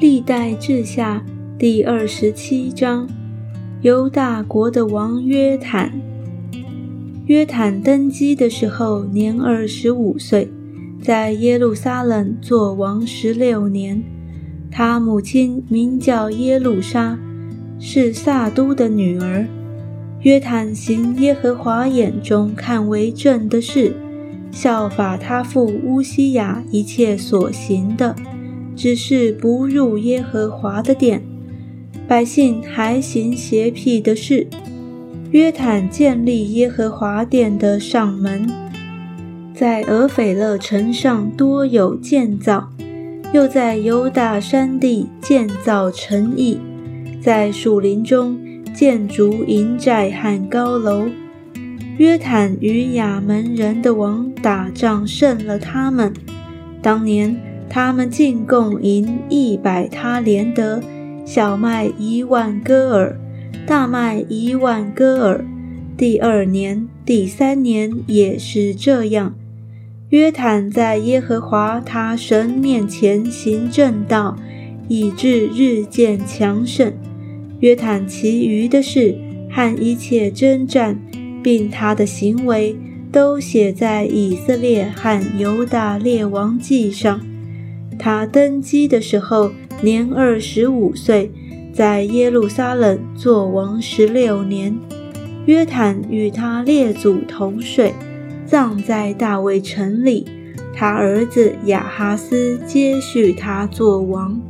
历代志下第二十七章，犹大国的王约坦。约坦登基的时候年二十五岁，在耶路撒冷做王十六年。他母亲名叫耶路撒，是撒都的女儿。约坦行耶和华眼中看为正的事，效法他父乌西雅一切所行的。只是不入耶和华的殿，百姓还行邪僻的事。约坦建立耶和华殿的上门，在俄斐勒城上多有建造，又在犹大山地建造城邑，在树林中建筑营寨和高楼。约坦与亚门人的王打仗胜了他们，当年。他们进贡银一百他连德，小麦一万戈尔，大麦一万戈尔。第二年、第三年也是这样。约坦在耶和华他神面前行正道，以致日渐强盛。约坦其余的事和一切征战，并他的行为，都写在以色列和犹大列王记上。他登基的时候年二十五岁，在耶路撒冷做王十六年。约坦与他列祖同睡，葬在大卫城里。他儿子亚哈斯接续他做王。